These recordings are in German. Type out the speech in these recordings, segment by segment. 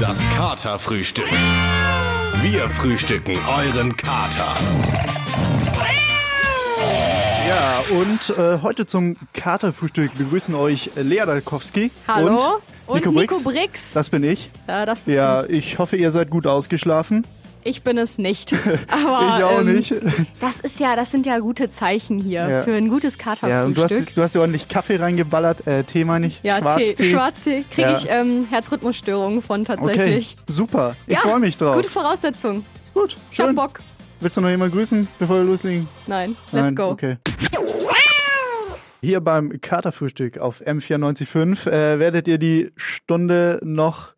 Das Katerfrühstück. Wir frühstücken euren Kater. Ja, und äh, heute zum Katerfrühstück begrüßen euch Lea Dalkowski Hallo. und Nico, Und Brix. Nico Brix. Das bin ich. Ja, das bist Ja, du. ich hoffe, ihr seid gut ausgeschlafen. Ich bin es nicht. Aber, ich auch ähm, nicht. Das ist ja, das sind ja gute Zeichen hier Ja. für ein gutes Ja, und du Katerfrühstück. hast, du hast ja ordentlich Kaffee reingeballert, äh, Tee meine ich. Ja, Schwarztee. Tee, Schwarztee kriege Ja. ich ähm, Herzrhythmusstörungen von Okay, tatsächlich. super. Ich ja, freue mich drauf. Gute Voraussetzung. Gut, Ich hab schön. Bock. Willst du noch jemand grüßen, bevor wir loslegen? Nein, let's Nein? go. Okay. Hier beim Katerfrühstück auf M945 äh, werdet ihr die Stunde noch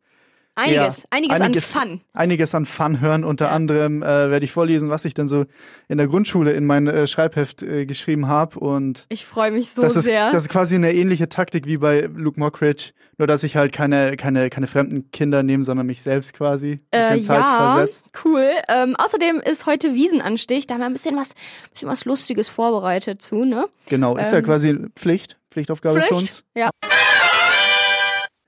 Einiges, Ja, einiges, einiges an Fun. Einiges an Fun hören. Unter Ja. anderem äh, werde ich vorlesen, was ich denn so in der Grundschule in mein äh, Schreibheft äh, geschrieben habe. Und Ich freue mich so das, ist, sehr. das ist quasi eine ähnliche Taktik wie bei Luke Mockridge. Nur, dass ich halt keine, keine, keine fremden Kinder nehme, sondern mich selbst quasi. Bisschen äh, Zeit ja, versetzt. cool. Ähm, außerdem ist heute Wiesenanstich. Da haben wir ein bisschen was, bisschen was Lustiges vorbereitet zu, ne? Genau, ist ja Ähm, quasi Pflicht, Pflichtaufgabe für uns. Pflicht? Ja.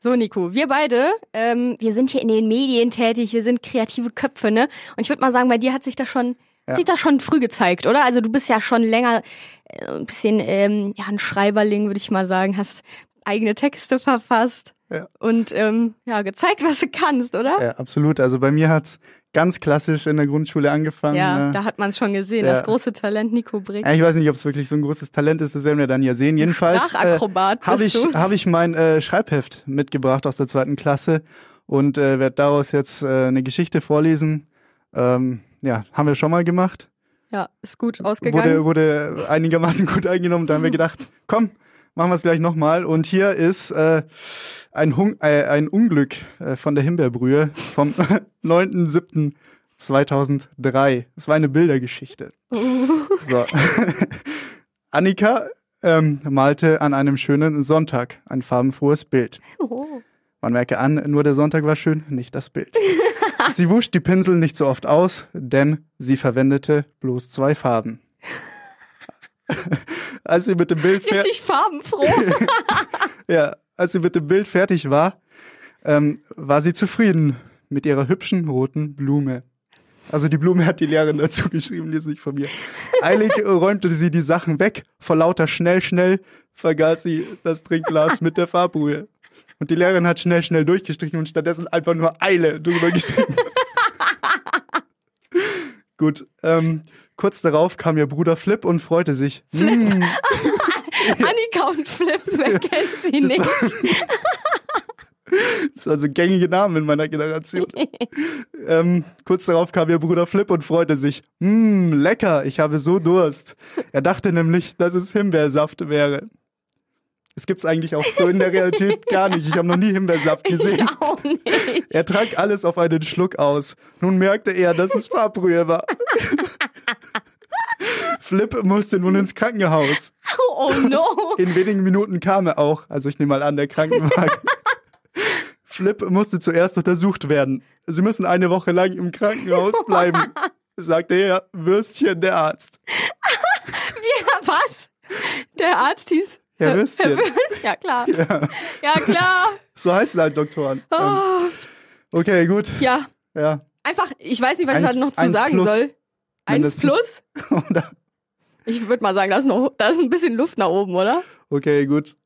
So, Nico, wir beide, ähm, wir sind hier in den Medien tätig, wir sind kreative Köpfe, ne? Und ich würde mal sagen, bei dir hat sich das schon, hat sich das schon früh gezeigt, oder? Also du bist ja schon länger äh, ein bisschen, ähm, ja, ein Schreiberling, würde ich mal sagen, hast eigene Texte verfasst Ja. und ähm, ja, gezeigt, was du kannst, oder? Ja, absolut. Also bei mir hat's ganz klassisch in der Grundschule angefangen. Ja, ne? da hat man es schon gesehen, Der- das große Talent Nico Briggs. Ja, ich weiß nicht, ob es wirklich so ein großes Talent ist, das werden wir dann ja sehen. Jedenfalls Sprachakrobat habe ich, hab ich mein äh, Schreibheft mitgebracht aus der zweiten Klasse und äh, werde daraus jetzt äh, eine Geschichte vorlesen. Ähm, ja, haben wir schon mal gemacht. Ja, ist gut ausgegangen. Wurde, wurde einigermaßen gut eingenommen. Da haben wir gedacht, komm, machen wir es gleich nochmal. Und hier ist äh, ein, Hung äh, ein Unglück äh, von der Himbeerbrühe vom 9.7.2003. Es war eine Bildergeschichte. So. Annika ähm, malte an einem schönen Sonntag ein farbenfrohes Bild. Oh. Man merke an, nur der Sonntag war schön, nicht das Bild. sie wusch die Pinsel nicht so oft aus, denn sie verwendete bloß zwei Farben. als sie mit dem Bild Richtig farbenfroh. ja, als sie mit dem Bild fertig war, ähm, war sie zufrieden mit ihrer hübschen roten Blume. Also die Blume hat die Lehrerin dazu geschrieben, die ist nicht von mir. Eilig räumte sie die Sachen weg. Vor lauter schnell, schnell vergaß sie das Trinkglas mit der Farbbrühe. Und die Lehrerin hat schnell, schnell durchgestrichen und stattdessen einfach nur Eile drüber geschrieben. Gut, ähm, kurz darauf kam ihr Bruder Flip und freute sich. Flip. Annika und Flip, wer kennt sie Das nicht? das war so gängige Namen in meiner Generation. ähm, kurz darauf kam ihr Bruder Flip und freute sich. Mmm, lecker, ich habe so Durst. Er dachte nämlich, dass es Himbeersaft wäre. Es gibt's eigentlich auch so in der Realität gar nicht. Ich habe noch nie Himbeersaft gesehen. Ich auch nicht. Er trank alles auf einen Schluck aus. Nun merkte er, dass es Farbbrühe war. Flip musste nun ins Krankenhaus. Oh no. In wenigen Minuten kam er auch. Also ich nehme mal an, der Krankenwagen. Flip musste zuerst untersucht werden. Sie müssen eine Woche lang im Krankenhaus bleiben, sagte er, Würstchen, der Arzt. Wie, was? Der Arzt hieß? Herr Würstchen. Herr Würstchen. Ja, klar. Ja, klar. So heißen halt Doktoren. Ähm, Oh, okay, gut. ja, Ja. einfach, ich weiß nicht, was ich Eins- da noch zu sagen plus. soll. Eins plus? Oder? Ich würde mal sagen, da ist, noch, da ist ein bisschen Luft nach oben, oder? Okay, gut.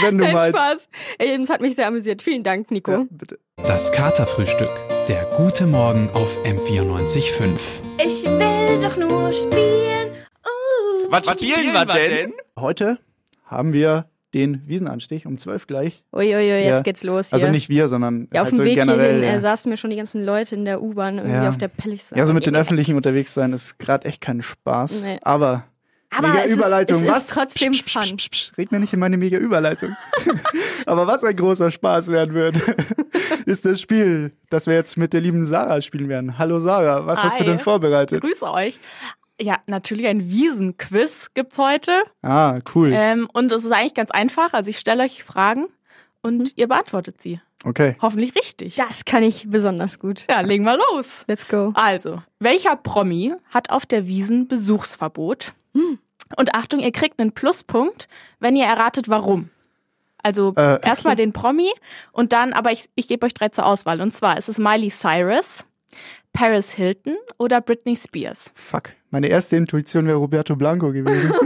Wenn du Nein, meinst. Spaß. Ey, Es hat mich sehr amüsiert. Vielen Dank, Nico. Ja, bitte. Das Katerfrühstück. Der gute Morgen auf M94.5. Ich will doch nur spielen. Uh. Was, spielen wir denn? Heute haben wir den Wiesenanstich um zwölf gleich. Uiuiui, jetzt Ja. geht's los hier. Also nicht wir, sondern ja, auf halt dem so Weg generell. hierhin ja. äh, saßen mir schon die ganzen Leute in der U-Bahn irgendwie Ja. auf der Pellis. Ja, so mit den Öffentlichen unterwegs sein ist gerade echt kein Spaß. Nee. Aber, Aber mega es ist- Überleitung. es ist was? trotzdem Psch, fun. psch, psch. Red mir nicht in meine mega Überleitung. Aber was ein großer Spaß werden wird, ist das Spiel, das wir jetzt mit der lieben Sarah spielen werden. Hallo Sarah, was hast du Hi. denn vorbereitet? Grüße euch. Ja, natürlich ein Wiesenquiz gibt's heute. Ah, cool. Ähm, und es ist eigentlich ganz einfach. Also ich stelle euch Fragen und ihr beantwortet sie. Okay. Hoffentlich richtig. Das kann ich besonders gut. Ja, legen wir los. Let's go. Also, welcher Promi hat auf der Wiesen Besuchsverbot? Und Achtung, ihr kriegt einen Pluspunkt, wenn ihr erratet, warum. Also Äh, erstmal den Promi und dann, aber ich, ich gebe euch drei zur Auswahl. Und zwar ist es Miley Cyrus, Paris Hilton oder Britney Spears. Fuck. Meine erste Intuition wäre Roberto Blanco gewesen.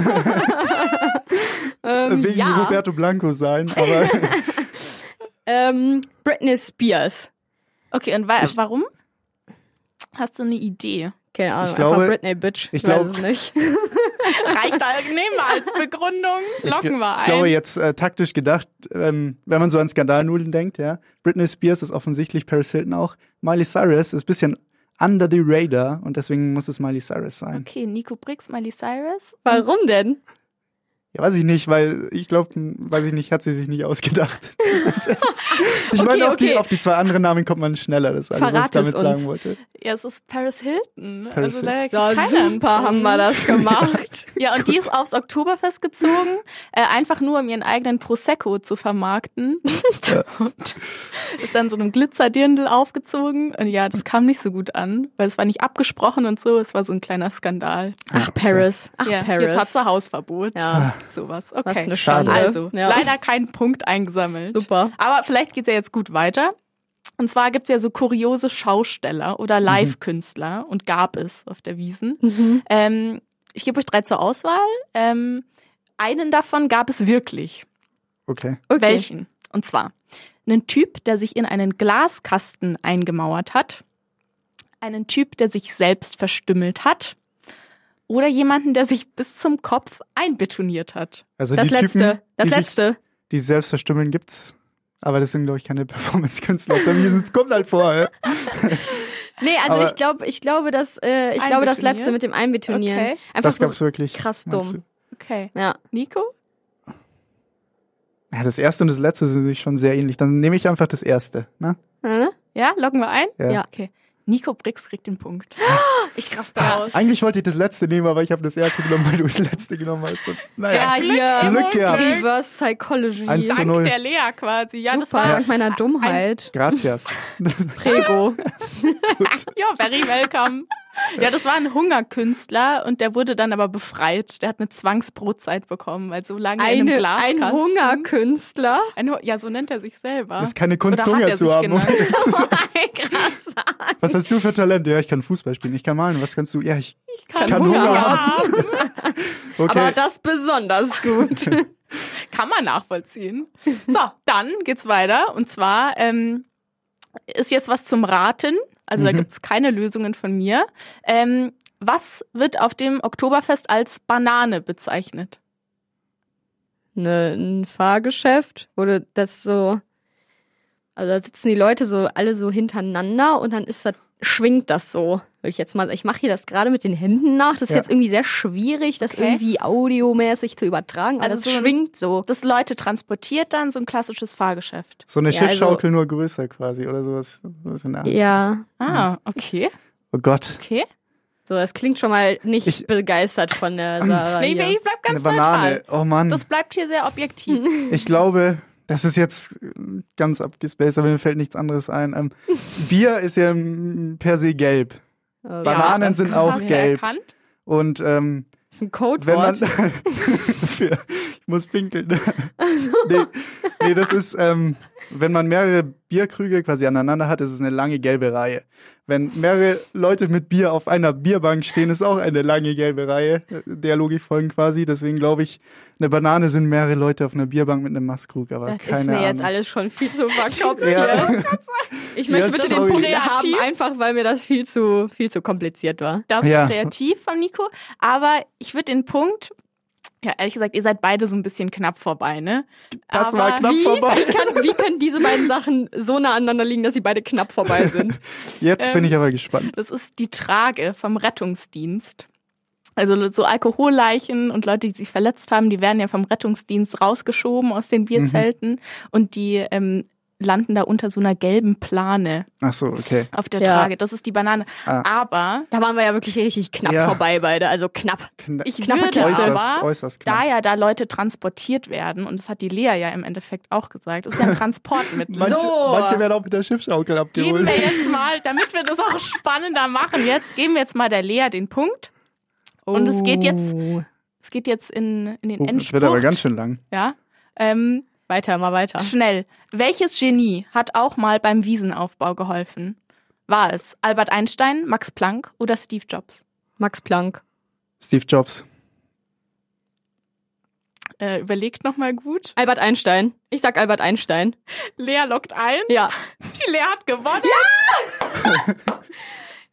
Ähm, Wegen ja, Roberto Blanco sein, aber ähm, Britney Spears. Okay, und wa warum? Hast du eine Idee? Keine Ahnung, Ich glaube- einfach Britney, Bitch. ich Ich, weiß glaub- es nicht. Reicht da, nehmen wir als Begründung, locken wir ich glaube ein. jetzt äh, taktisch gedacht, ähm, wenn man so an Skandalnudeln denkt, ja. Britney Spears ist offensichtlich Paris Hilton auch. Miley Cyrus ist ein bisschen under the radar und deswegen muss es Miley Cyrus sein. Okay, Nico Briggs, Miley Cyrus. Warum denn? Ja, weiß ich nicht, weil ich glaube, weiß ich nicht, hat sie sich nicht ausgedacht. Ist, ich Okay, meine, auf, die, okay. auf die zwei anderen Namen kommt man schneller. Das ist alles, was ich damit sagen uns. wollte. Ja, es ist Paris Hilton. Paris also da Ja, super haben wir Punkt. das gemacht. Ja, und die ist aufs Oktoberfest gezogen, äh, einfach nur um ihren eigenen Prosecco zu vermarkten. und ist dann so einem Glitzerdirndl aufgezogen. Und ja, das kam nicht so gut an, weil es war nicht abgesprochen und so. Es war so ein kleiner Skandal. Ach, Paris. Ach, ja, Paris. Jetzt hat sie Hausverbot. Ja. Sowas. Was Okay. eine Schade. Schande. Also, ja. leider keinen Punkt eingesammelt. Super. Aber vielleicht geht's ja jetzt gut weiter. Und zwar gibt's ja so kuriose Schausteller oder Mhm. Live-Künstler und gab es auf der Wiesen. Ähm, ich gebe euch drei zur Auswahl. Ähm, einen davon gab es wirklich. Okay. Okay. Welchen? Und zwar einen Typ, der sich in einen Glaskasten eingemauert hat, einen Typ, der sich selbst verstümmelt hat oder jemanden, der sich bis zum Kopf einbetoniert hat. Also Das die letzte. Typen, das die sich- letzte. Die sich selbst verstümmeln gibt's. Aber das sind, glaube ich, keine Performance-Künstler. Kommt halt vor, ja. Nee, also Aber- ich glaube, ich glaube, dass äh, ich glaube das letzte mit dem Einbetonieren. Okay. Einfach Das so gab's wirklich. krass dumm. Okay. Ja. Nico? Ja, das erste und das letzte sind sich schon sehr ähnlich. Dann nehme ich einfach das erste. Ne? Hm? Ja, loggen wir ein? Ja. Ja. Okay. Nico Brix kriegt den Punkt. Ich raste aus. Eigentlich wollte ich das letzte nehmen, aber ich habe das erste genommen, weil du das letzte genommen hast. Und, naja. Ja, hier. Glück gehabt. Reverse Psychology. Eins zu Dank null. der Lea quasi. Ja, das Super, war dank meiner Dummheit. Gracias. Prego. ja very welcome. Ja, das war ein Hungerkünstler und der wurde dann aber befreit. Der hat eine Zwangsbrotzeit bekommen, weil so lange in einem Eine, Glaskasten. ein Hungerkünstler. Ein ja, so nennt er sich selber. Das ist keine Kunst, Hunger er zu sich haben. um. Was hast du für Talent? Ja, ich kann Fußball spielen, ich kann malen. Was kannst du? Ja, ich kann, kann Hunger, Hunger haben. okay. Aber das besonders gut. Kann man nachvollziehen. So, dann geht's weiter. Und zwar ähm, ist jetzt was zum Raten. Also Mhm. da gibt's keine Lösungen von mir. Ähm, was wird auf dem Oktoberfest als Banane bezeichnet? ne, ein Fahrgeschäft, wo das so, also da sitzen die Leute so alle so hintereinander und dann ist das, schwingt das so. Will ich jetzt mal, ich mache hier das gerade mit den Händen nach. Das ist Ja. jetzt irgendwie sehr schwierig, das Okay. irgendwie audiomäßig zu übertragen, aber Also das so ein- schwingt so. Das Leute transportiert dann so ein klassisches Fahrgeschäft. so eine Ja, also- Schiffschaukel nur größer quasi oder sowas. sowas in der Art. Ja, Ah, okay, Oh Gott. okay. so, das klingt schon mal nicht Ich- begeistert von der Sarah. Nee, ich bleib ganz Eine Banane. neutral. Oh Mann. Das bleibt hier sehr objektiv. Ich glaube, das ist jetzt ganz abgespaced, aber mir fällt nichts anderes ein. Ähm, Bier ist ja per se gelb. Oh, Bananen sind auch gelb. Erkannt? Und ähm, Das ist ein wenn man. Codewort. ich muss pinkeln. nee, nee, das ist, ähm, wenn man mehrere Bierkrüge quasi aneinander hat, ist es eine lange gelbe Reihe. Wenn mehrere Leute mit Bier auf einer Bierbank stehen, ist auch eine lange gelbe Reihe. Der Logik folgen quasi. Deswegen glaube ich, eine Banane sind mehrere Leute auf einer Bierbank mit einem Maßkrug, aber Das keine ist mir Ahnung. jetzt alles schon viel zu verkopft Ja. Ich möchte Ja, bitte den. Punkt Kreativ. haben, einfach weil mir das viel zu, viel zu kompliziert war. Das Ja. ist kreativ von Nico. Aber ich würde den Punkt, ja, ehrlich gesagt, ihr seid beide so ein bisschen knapp vorbei, ne? Das Aber war knapp Wie, vorbei. wie, kann, wie können diese beiden Sachen so nah aneinander liegen, dass sie beide knapp vorbei sind? Jetzt Ähm, bin ich aber gespannt. Das ist die Trage vom Rettungsdienst. Also so Alkoholleichen und Leute, die sich verletzt haben, die werden ja vom Rettungsdienst rausgeschoben aus den Bierzelten und die ähm, landen da unter so einer gelben Plane Ach so, okay. auf der Ja. Trage. Das ist die Banane. Ah. Aber Da waren wir ja wirklich richtig knapp Ja. vorbei beide, also knapp. Kna ich Knappe würde äußerst, aber, äußerst knapp. da ja da Leute transportiert werden, und das hat die Lea ja im Endeffekt auch gesagt, ist ja ein Transportmittel. Manche, So. manche werden auch mit der Schiffschaukel Geben abgeholt. wir jetzt mal, damit wir das auch spannender machen, jetzt geben wir jetzt mal der Lea den Punkt. Und es geht jetzt, Oh. es geht jetzt in, in den Oh, das Endspurt. wird aber ganz schön lang. ja. Ähm, Weiter, mal weiter. Schnell. Welches Genie hat auch mal beim Wiesenaufbau geholfen? War es Albert Einstein, Max Planck oder Steve Jobs? Max Planck. Steve Jobs. Äh, überlegt nochmal gut. Albert Einstein. Ich sag Albert Einstein. Lea lockt ein. Ja. Die Lea hat gewonnen.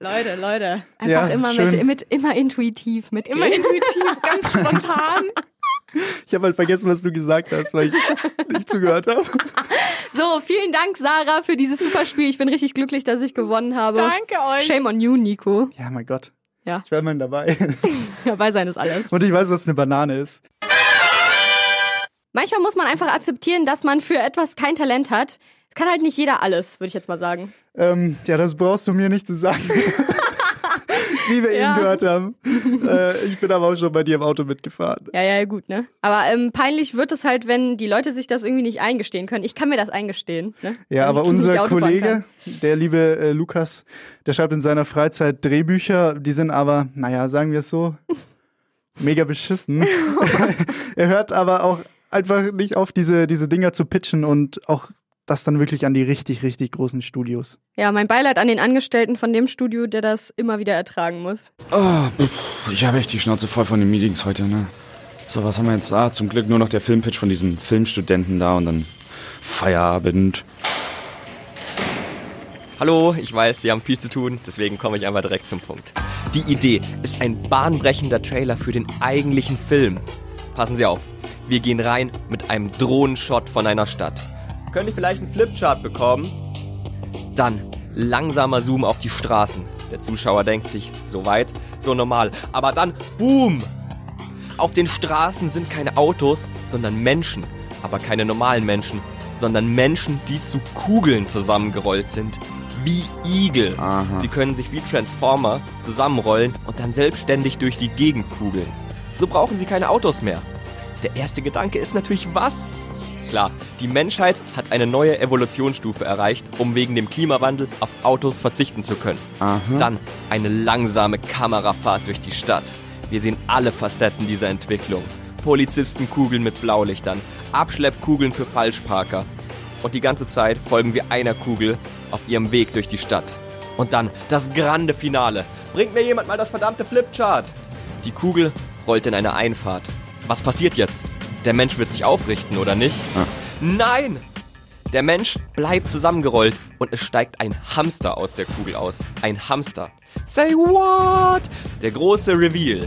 Leute, Leute. Einfach Ja, immer schön. mit, mit, immer intuitiv mitgehen. Immer intuitiv, ganz spontan. Ich habe halt vergessen, was du gesagt hast, weil ich nicht zugehört habe. So, vielen Dank, Sarah, für dieses super Spiel. Ich bin richtig glücklich, dass ich gewonnen habe. Danke euch. Shame on you, Nico. Ja, mein Gott. Ja. Ich wäre mal dabei. Dabei sein ist alles. Und ich weiß, was eine Banane ist. Manchmal muss man einfach akzeptieren, dass man für etwas kein Talent hat. Es kann halt nicht jeder alles, würde ich jetzt mal sagen. Ähm, ja, das brauchst du mir nicht zu sagen. Wie wir Ja. eben gehört haben. Äh, ich bin aber auch schon bei dir im Auto mitgefahren. Ja, ja, gut, ne? Aber ähm, peinlich wird es halt, wenn die Leute sich das irgendwie nicht eingestehen können. Ich kann mir das eingestehen. Ne? Ja, Dass aber unser Kollege, der liebe äh, Lukas, der schreibt in seiner Freizeit Drehbücher, die sind aber, naja, sagen wir es so, mega beschissen. er hört aber auch einfach nicht auf, diese, diese Dinger zu pitchen und auch das dann wirklich an die richtig, richtig großen Studios. Ja, mein Beileid an den Angestellten von dem Studio, der das immer wieder ertragen muss. Oh, pff, ich habe echt die Schnauze voll von den Meetings heute, ne? So, was haben wir jetzt da? Zum Glück nur noch der Filmpitch von diesem Filmstudenten da und dann Feierabend. Hallo, ich weiß, Sie haben viel zu tun, deswegen komme ich einmal direkt zum Punkt. Die Idee ist ein bahnbrechender Trailer für den eigentlichen Film. Passen Sie auf, wir gehen rein mit einem Drohnenshot von einer Stadt. Könnte ich vielleicht einen Flipchart bekommen? Dann langsamer Zoom auf die Straßen. Der Zuschauer denkt sich, so weit, so normal. Aber dann, boom! Auf den Straßen sind keine Autos, sondern Menschen. Aber keine normalen Menschen, sondern Menschen, die zu Kugeln zusammengerollt sind. Wie Igel. Aha. Sie können sich wie Transformer zusammenrollen und dann selbstständig durch die Gegend kugeln. So brauchen sie keine Autos mehr. Der erste Gedanke ist natürlich was? Klar, die Menschheit hat eine neue Evolutionsstufe erreicht, um wegen dem Klimawandel auf Autos verzichten zu können. Aha. Dann eine langsame Kamerafahrt durch die Stadt. Wir sehen alle Facetten dieser Entwicklung. Polizistenkugeln mit Blaulichtern, Abschleppkugeln für Falschparker. Und die ganze Zeit folgen wir einer Kugel auf ihrem Weg durch die Stadt. Und dann das grande Finale. Bringt mir jemand mal das verdammte Flipchart. Die Kugel rollt in eine Einfahrt. Was passiert jetzt? Der Mensch wird sich aufrichten, oder nicht? Nein! Der Mensch bleibt zusammengerollt und es steigt ein Hamster aus der Kugel aus. Ein Hamster. Say what? Der große Reveal.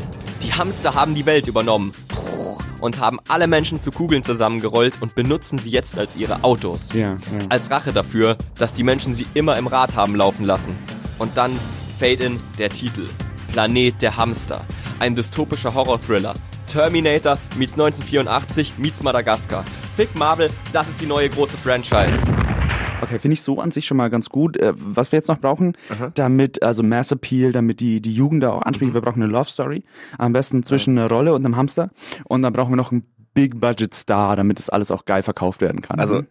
Die Hamster haben die Welt übernommen und haben alle Menschen zu Kugeln zusammengerollt und benutzen sie jetzt als ihre Autos. Ja, ja. Als Rache dafür, dass die Menschen sie immer im Rad haben laufen lassen. Und dann Fade in der Titel. Planet der Hamster. Ein dystopischer Horror-Thriller. Terminator meets 1984 meets Madagaskar. Fick Marvel, das ist die neue große Franchise. Okay, finde ich so an sich schon mal ganz gut. Äh, was wir jetzt noch brauchen, damit, also Mass Appeal, damit die, die Jugend da auch ansprechen, wir brauchen eine Love Story. Am besten zwischen einer Rolle und einem Hamster. Und dann brauchen wir noch einen Big Budget Star, damit das alles auch geil verkauft werden kann. Also,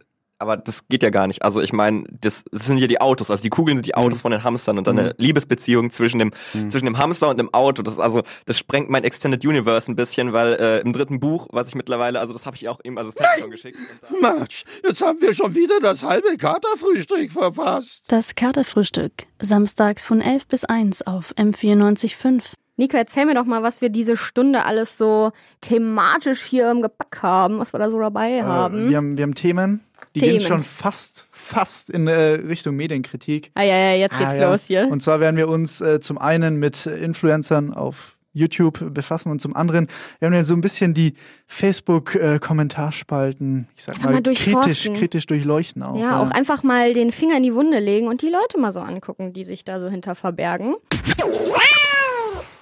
aber das geht ja gar nicht. Also ich meine, das, das sind ja die Autos. Also die Kugeln sind die Autos von den Hamstern und dann eine Liebesbeziehung zwischen dem zwischen dem Hamster und dem Auto. Das also das sprengt mein Extended Universe ein bisschen, weil äh, im dritten Buch, was ich mittlerweile, also das habe ich auch eben Assistenten schon geschickt. Mensch, jetzt haben wir schon wieder das halbe Katerfrühstück verpasst. Das Katerfrühstück. Samstags von 11 bis 1 auf M94.5. Nico, erzähl mir doch mal, was wir diese Stunde alles so thematisch hier im Gepäck haben, was wir da so dabei haben. Äh, wir haben. Wir haben Themen, die Themen. gehen schon fast, fast in äh, Richtung Medienkritik. ah ja, ja, jetzt geht's Ah, ja. los hier. Und zwar werden wir uns äh, zum einen mit äh, Influencern auf YouTube befassen und zum anderen werden wir so ein bisschen die Facebook-Kommentarspalten, ich sag Einfach mal, mal kritisch, kritisch durchleuchten auch. ja, auch einfach mal den Finger in die Wunde legen und die Leute mal so angucken, die sich da so hinter verbergen.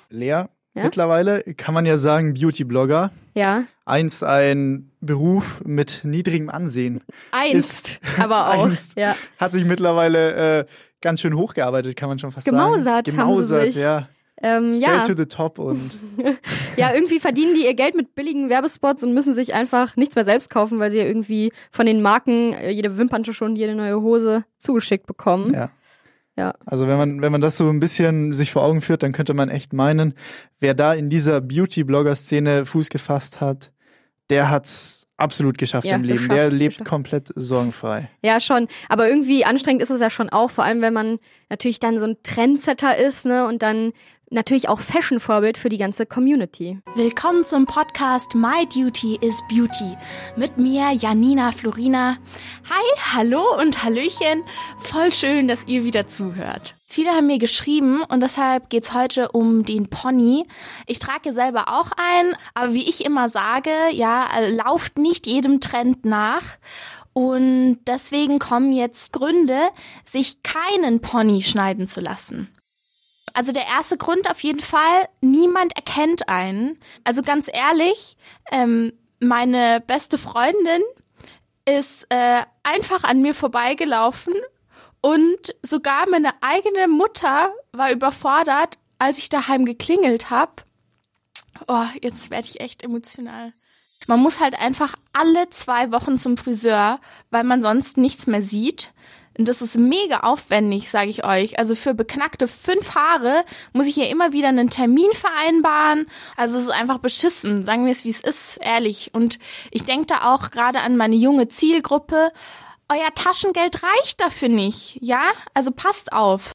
Lea, Ja? mittlerweile kann man ja sagen, Beauty-Blogger. Ja, Einst ein Beruf mit niedrigem Ansehen. einst, aber auch. einst. Ja. Hat sich mittlerweile äh, ganz schön hochgearbeitet, kann man schon fast Gemausert sagen. haben sie Gemausert, sich. ja. Ähm, Straight ja. to the top und ja, irgendwie verdienen die ihr Geld mit billigen Werbespots und müssen sich einfach nichts mehr selbst kaufen, weil sie ja irgendwie von den Marken äh, jede Wimperntusche und jede neue Hose zugeschickt bekommen. ja. Ja. Also wenn man, wenn man das so ein bisschen sich vor Augen führt, dann könnte man echt meinen, wer da in dieser Beauty-Blogger-Szene Fuß gefasst hat, der hat's absolut geschafft Ja, im Leben. geschafft, der lebt geschafft. komplett sorgenfrei. Ja, schon. Aber irgendwie anstrengend ist es ja schon auch, vor allem wenn man natürlich dann so ein Trendsetter ist, ne? Und dann natürlich auch Fashion-Vorbild für die ganze Community. Willkommen zum Podcast My Duty is Beauty. Mit mir, Janina Florina. Hi, hallo und Hallöchen. Voll schön, dass ihr wieder zuhört. Viele haben mir geschrieben und deshalb geht's heute um den Pony. Ich trage selber auch ein, aber wie ich immer sage, ja, lauft nicht jedem Trend nach. Und deswegen kommen jetzt Gründe, sich keinen Pony schneiden zu lassen. Also der erste Grund auf jeden Fall, niemand erkennt einen. Also ganz ehrlich, ähm, meine beste Freundin ist äh, einfach an mir vorbeigelaufen und sogar meine eigene Mutter war überfordert, als ich daheim geklingelt habe. Oh, jetzt werde ich echt emotional. Man muss halt einfach alle zwei Wochen zum Friseur, weil man sonst nichts mehr sieht. Und das ist mega aufwendig, sage ich euch. Also für beknackte fünf Haare muss ich hier immer wieder einen Termin vereinbaren. Also es ist einfach beschissen, sagen wir es wie es ist, ehrlich. Und ich denke da auch gerade an meine junge Zielgruppe. Euer Taschengeld reicht dafür nicht, ja? Also passt auf.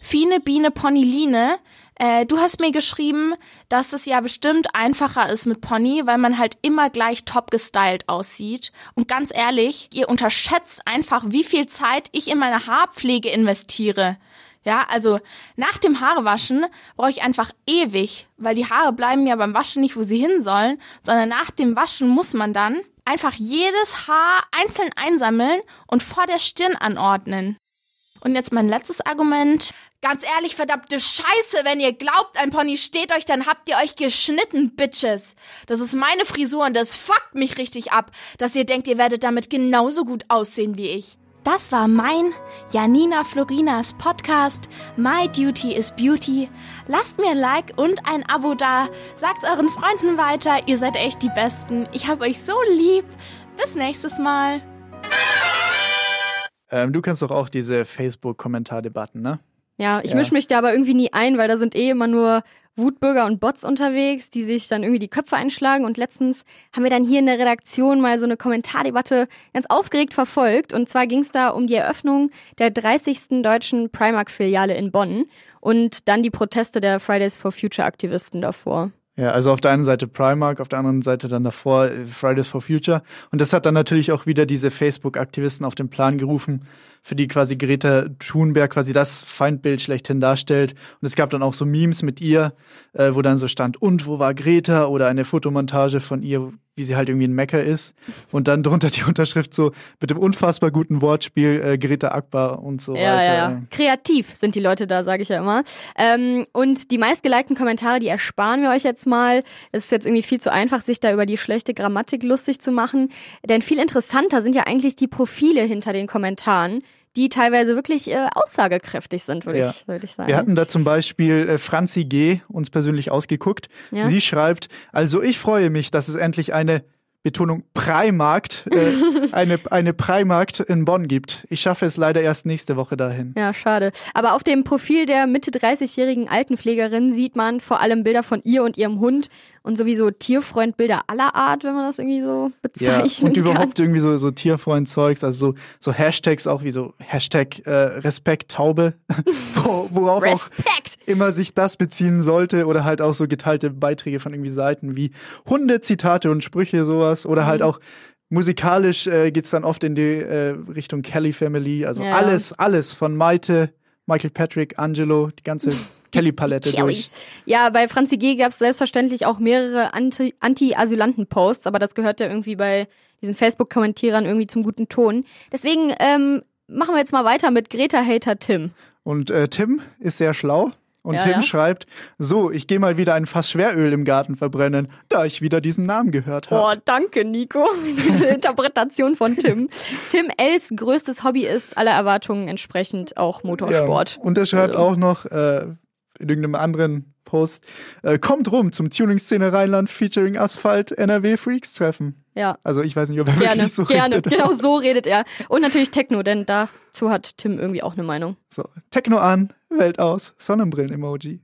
Fine Biene Ponyline, äh, du hast mir geschrieben, dass es ja bestimmt einfacher ist mit Pony, weil man halt immer gleich top gestylt aussieht. Und ganz ehrlich, ihr unterschätzt einfach, wie viel Zeit ich in meine Haarpflege investiere. Ja, also nach dem Haarewaschen brauche ich einfach ewig, weil die Haare bleiben ja beim Waschen nicht, wo sie hin sollen, sondern nach dem Waschen muss man dann einfach jedes Haar einzeln einsammeln und vor der Stirn anordnen. Und jetzt mein letztes Argument. Ganz ehrlich, verdammte Scheiße, wenn ihr glaubt, ein Pony steht euch, dann habt ihr euch geschnitten, Bitches. Das ist meine Frisur und das fuckt mich richtig ab, dass ihr denkt, ihr werdet damit genauso gut aussehen wie ich. Das war mein Janina Florinas Podcast My Duty is Beauty. Lasst mir ein Like und ein Abo da. Sagt's euren Freunden weiter. Ihr seid echt die Besten. Ich hab euch so lieb. Bis nächstes Mal. Ähm, du kennst doch auch diese Facebook-Kommentardebatten, ne? Ja, ich Ja. misch mich da aber irgendwie nie ein, weil da sind eh immer nur Wutbürger und Bots unterwegs, die sich dann irgendwie die Köpfe einschlagen. Und letztens haben wir dann hier in der Redaktion mal so eine Kommentardebatte ganz aufgeregt verfolgt. Und zwar ging es da um die Eröffnung der 30. deutschen Primark-Filiale in Bonn und dann die Proteste der Fridays for Future-Aktivisten davor. Ja, also auf der einen Seite Primark, auf der anderen Seite dann davor äh, Fridays for Future. Und das hat dann natürlich auch wieder diese Facebook-Aktivisten auf den Plan gerufen, für die quasi Greta Thunberg quasi das Feindbild schlechthin darstellt. Und es gab dann auch so Memes mit ihr, äh, wo dann so stand, und wo war Greta? Oder eine Fotomontage von ihr, wie sie halt irgendwie ein Mecker ist. Und dann drunter die Unterschrift so mit dem unfassbar guten Wortspiel äh, Greta Akbar und so Ja, weiter. ja, ja. Kreativ sind die Leute da, sage ich ja immer. Ähm, und die meistgelikten Kommentare, die ersparen wir euch jetzt mal. Es ist jetzt irgendwie viel zu einfach, sich da über die schlechte Grammatik lustig zu machen. Denn viel interessanter sind ja eigentlich die Profile hinter den Kommentaren, die teilweise wirklich äh, aussagekräftig sind, würde Ja. ich, würd ich sagen. Wir hatten da zum Beispiel äh, Franzi G. uns persönlich ausgeguckt. Ja. Sie schreibt, also ich freue mich, dass es endlich eine Betonung Primarkt, äh, eine, eine Primarkt in Bonn gibt. Ich schaffe es leider erst nächste Woche dahin. Ja, schade. Aber auf dem Profil der Mitte 30-jährigen Altenpflegerin sieht man vor allem Bilder von ihr und ihrem Hund und sowieso Tierfreundbilder aller Art, wenn man das irgendwie so Ja, bezeichnen und kann. überhaupt irgendwie so, so Tierfreund-Zeugs, also so, so Hashtags auch wie so Hashtag äh, Respekt Taube, wo, worauf auch Respekt! immer sich das beziehen sollte oder halt auch so geteilte Beiträge von irgendwie Seiten wie Hunde, Zitate und Sprüche, sowas oder Mhm. halt auch musikalisch äh, geht's dann oft in die äh, Richtung Kelly Family, also Ja, ja. alles, alles von Maite, Michael Patrick, Angelo, die ganze Kelly-Palette Kelly. durch. Ja, bei Franzi G. gab es selbstverständlich auch mehrere Anti- Anti-Asylanten-Posts, aber das gehört ja irgendwie bei diesen Facebook-Kommentierern irgendwie zum guten Ton. Deswegen ähm, machen wir jetzt mal weiter mit Greta-Hater Tim. Und äh, Tim ist sehr schlau. Und Ja, Tim ja. schreibt, so, ich gehe mal wieder ein Fass Schweröl im Garten verbrennen, da ich wieder diesen Namen gehört habe. Oh, danke, Nico. Diese Interpretation von Tim. Tim Ls größtes Hobby ist aller Erwartungen entsprechend auch Motorsport. Ja, und er schreibt Also. auch noch äh, in irgendeinem anderen Post, äh, kommt rum zum Tuning-Szene Rheinland featuring Asphalt NRW Freaks treffen. Ja. Also ich weiß nicht, ob er Gerne, wirklich so gerne. redet. Genau so redet er. Und natürlich Techno, denn dazu hat Tim irgendwie auch eine Meinung. So, Techno an, Welt aus, Sonnenbrillen-Emoji.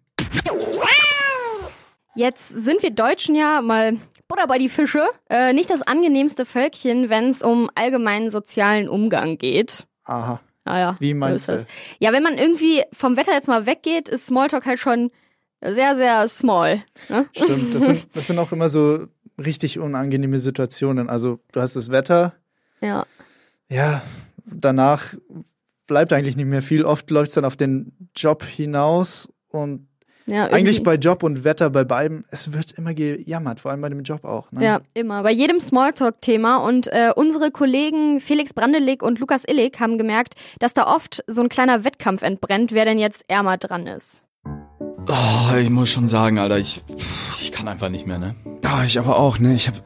Jetzt sind wir Deutschen ja mal Butter bei die Fische. Äh, nicht das angenehmste Völkchen, wenn es um allgemeinen sozialen Umgang geht. Aha. Naja, Wie so meinst du? Ja, wenn man irgendwie vom Wetter jetzt mal weggeht, ist Smalltalk halt schon sehr, sehr small. Ne? Stimmt. Das sind, das sind auch immer so richtig unangenehme Situationen. Also, du hast das Wetter, Ja. ja, danach bleibt eigentlich nicht mehr viel. Oft läuft es dann auf den Job hinaus und ja eigentlich bei Job und Wetter bei beiden, es wird immer gejammert, vor allem bei dem Job auch. Ne? Ja, immer. Bei jedem Smalltalk-Thema. Und äh, unsere Kollegen Felix Brandelig und Lukas Illig haben gemerkt, dass da oft so ein kleiner Wettkampf entbrennt, wer denn jetzt ärmer dran ist. Oh, ich muss schon sagen, Alter, ich, ich kann einfach nicht mehr, ne? Ah, ich aber auch, ne? Ich habe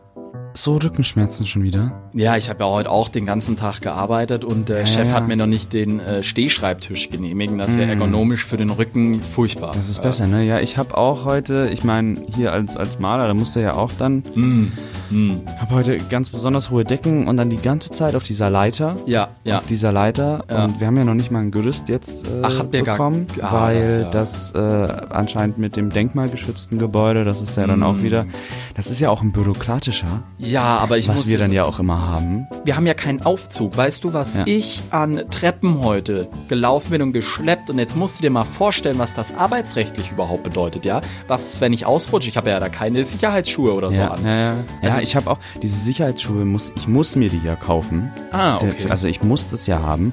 so Rückenschmerzen schon wieder. Ja, ich habe ja heute auch den ganzen Tag gearbeitet und der Ja, Chef ja. hat mir noch nicht den äh, Stehschreibtisch genehmigen. Das wäre Mm. ergonomisch für den Rücken furchtbar. Das ist besser, ne? Ja, ich habe auch heute, ich meine, hier als, als Maler, da musste ja auch dann, Mm, mm. habe heute ganz besonders hohe Decken und dann die ganze Zeit auf dieser Leiter. Ja, ja. Auf dieser Leiter. Ja. Und wir haben ja noch nicht mal ein Gerüst jetzt äh, Ach, habt ihr gar- bekommen, Ah, weil das das, ja. äh, anscheinend mit dem denkmalgeschützten Gebäude, das ist ja dann auch wieder, das ist ja auch ein bürokratischer, Ja, aber ich was muss wir dann ja auch immer haben. wir haben ja keinen Aufzug. Weißt du, was Ja. ich an Treppen heute gelaufen bin und geschleppt? Und jetzt musst du dir mal vorstellen, was das arbeitsrechtlich überhaupt bedeutet, ja? Was ist, wenn ich ausrutsche? Ich habe ja da keine Sicherheitsschuhe oder so ja, an. ja, ja. Also- ja, ich habe auch diese Sicherheitsschuhe, muss, ich muss mir die ja kaufen. Ah, Der- okay. Also ich muss das ja haben.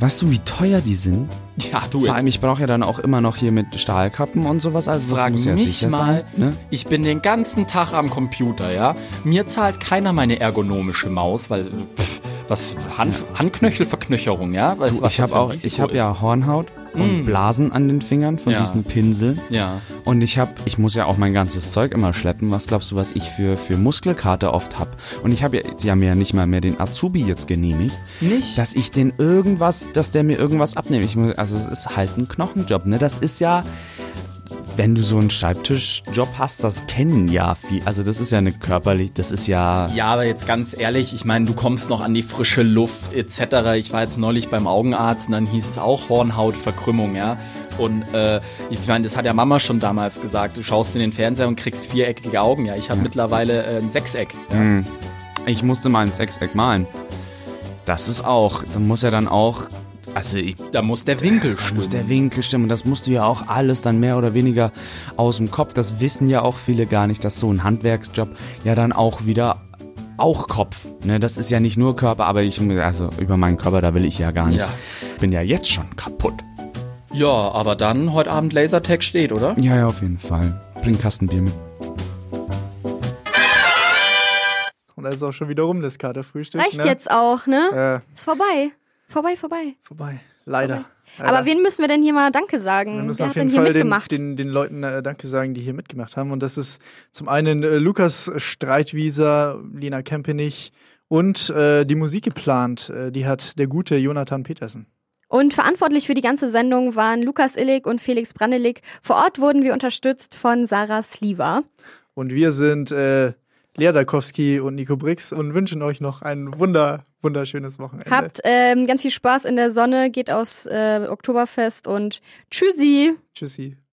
Weißt du, wie teuer die sind? ja, du Vor jetzt. allem, ich brauche ja dann auch immer noch hier mit Stahlkappen und sowas. Also was Frag muss ja mich mal, sein, ne? ich bin den ganzen Tag am Computer, ja. Mir zahlt keiner meine ergonomische Maus, weil pff, was Hand, Handknöchelverknöcherung, ja. Weißt, Du, was ich habe auch, ich habe ja? Hornhaut und Mm. Blasen an den Fingern von Ja. diesen Pinseln. Ja. Und ich habe, ich muss ja auch mein ganzes Zeug immer schleppen. Was glaubst du, was ich für für Muskelkater oft hab? Und ich habe ja, sie haben ja nicht mal mehr den Azubi jetzt genehmigt, Nicht? dass ich den irgendwas, dass der mir irgendwas abnimmt. Ich muss, also es ist halt ein Knochenjob, ne? Das ist ja, wenn du so einen Schreibtischjob hast, das kennen ja viel. Also das ist ja eine körperlich, das ist ja. Ja, aber jetzt ganz ehrlich, ich meine, du kommst noch an die frische Luft etc. Ich war jetzt neulich beim Augenarzt und dann hieß es auch Hornhautverkrümmung, ja. Und äh, ich meine, das hat ja Mama schon damals gesagt. Du schaust in den Fernseher und kriegst viereckige Augen. Ja, ich habe mittlerweile äh, ein Sechseck. Ja. Hm. Ich musste mal ein Sechseck malen. Das ist auch, da muss ja dann auch, also ich, Da muss der Winkel da stimmen. muss der Winkel stimmen. Und das musst du ja auch alles dann mehr oder weniger aus dem Kopf. Das wissen ja auch viele gar nicht, dass so ein Handwerksjob ja dann auch wieder auch Kopf. Ne, das ist ja nicht nur Körper, aber ich, also über meinen Körper, da will ich ja gar nicht. Ja. Bin ja jetzt schon kaputt. Ja, aber dann heute Abend Lasertag steht, oder? Ja, ja, auf jeden Fall. Bring einen Kasten Bier mit. Und da ist auch schon wieder rum, das Katerfrühstück. Reicht ne? jetzt auch, ne? Äh, Ist vorbei. Vorbei, vorbei. vorbei. Leider. Aber Leider. wen müssen wir denn hier mal Danke sagen? Wir müssen Wer auf hat denn jeden hier Fall den, den, den Leuten äh, Danke sagen, die hier mitgemacht haben. Und das ist zum einen äh, Lukas Streitwieser, Lina Kempenich und äh, die Musik geplant. Äh, die hat der gute Jonathan Petersen. Und verantwortlich für die ganze Sendung waren Lukas Illig und Felix Brandelig. Vor Ort wurden wir unterstützt von Sarah Sliwa. Und wir sind äh, Lea Darkowski und Nico Brix und wünschen euch noch ein wunder, wunderschönes Wochenende. Habt ähm, ganz viel Spaß in der Sonne, geht aufs äh, Oktoberfest und tschüssi. Tschüssi.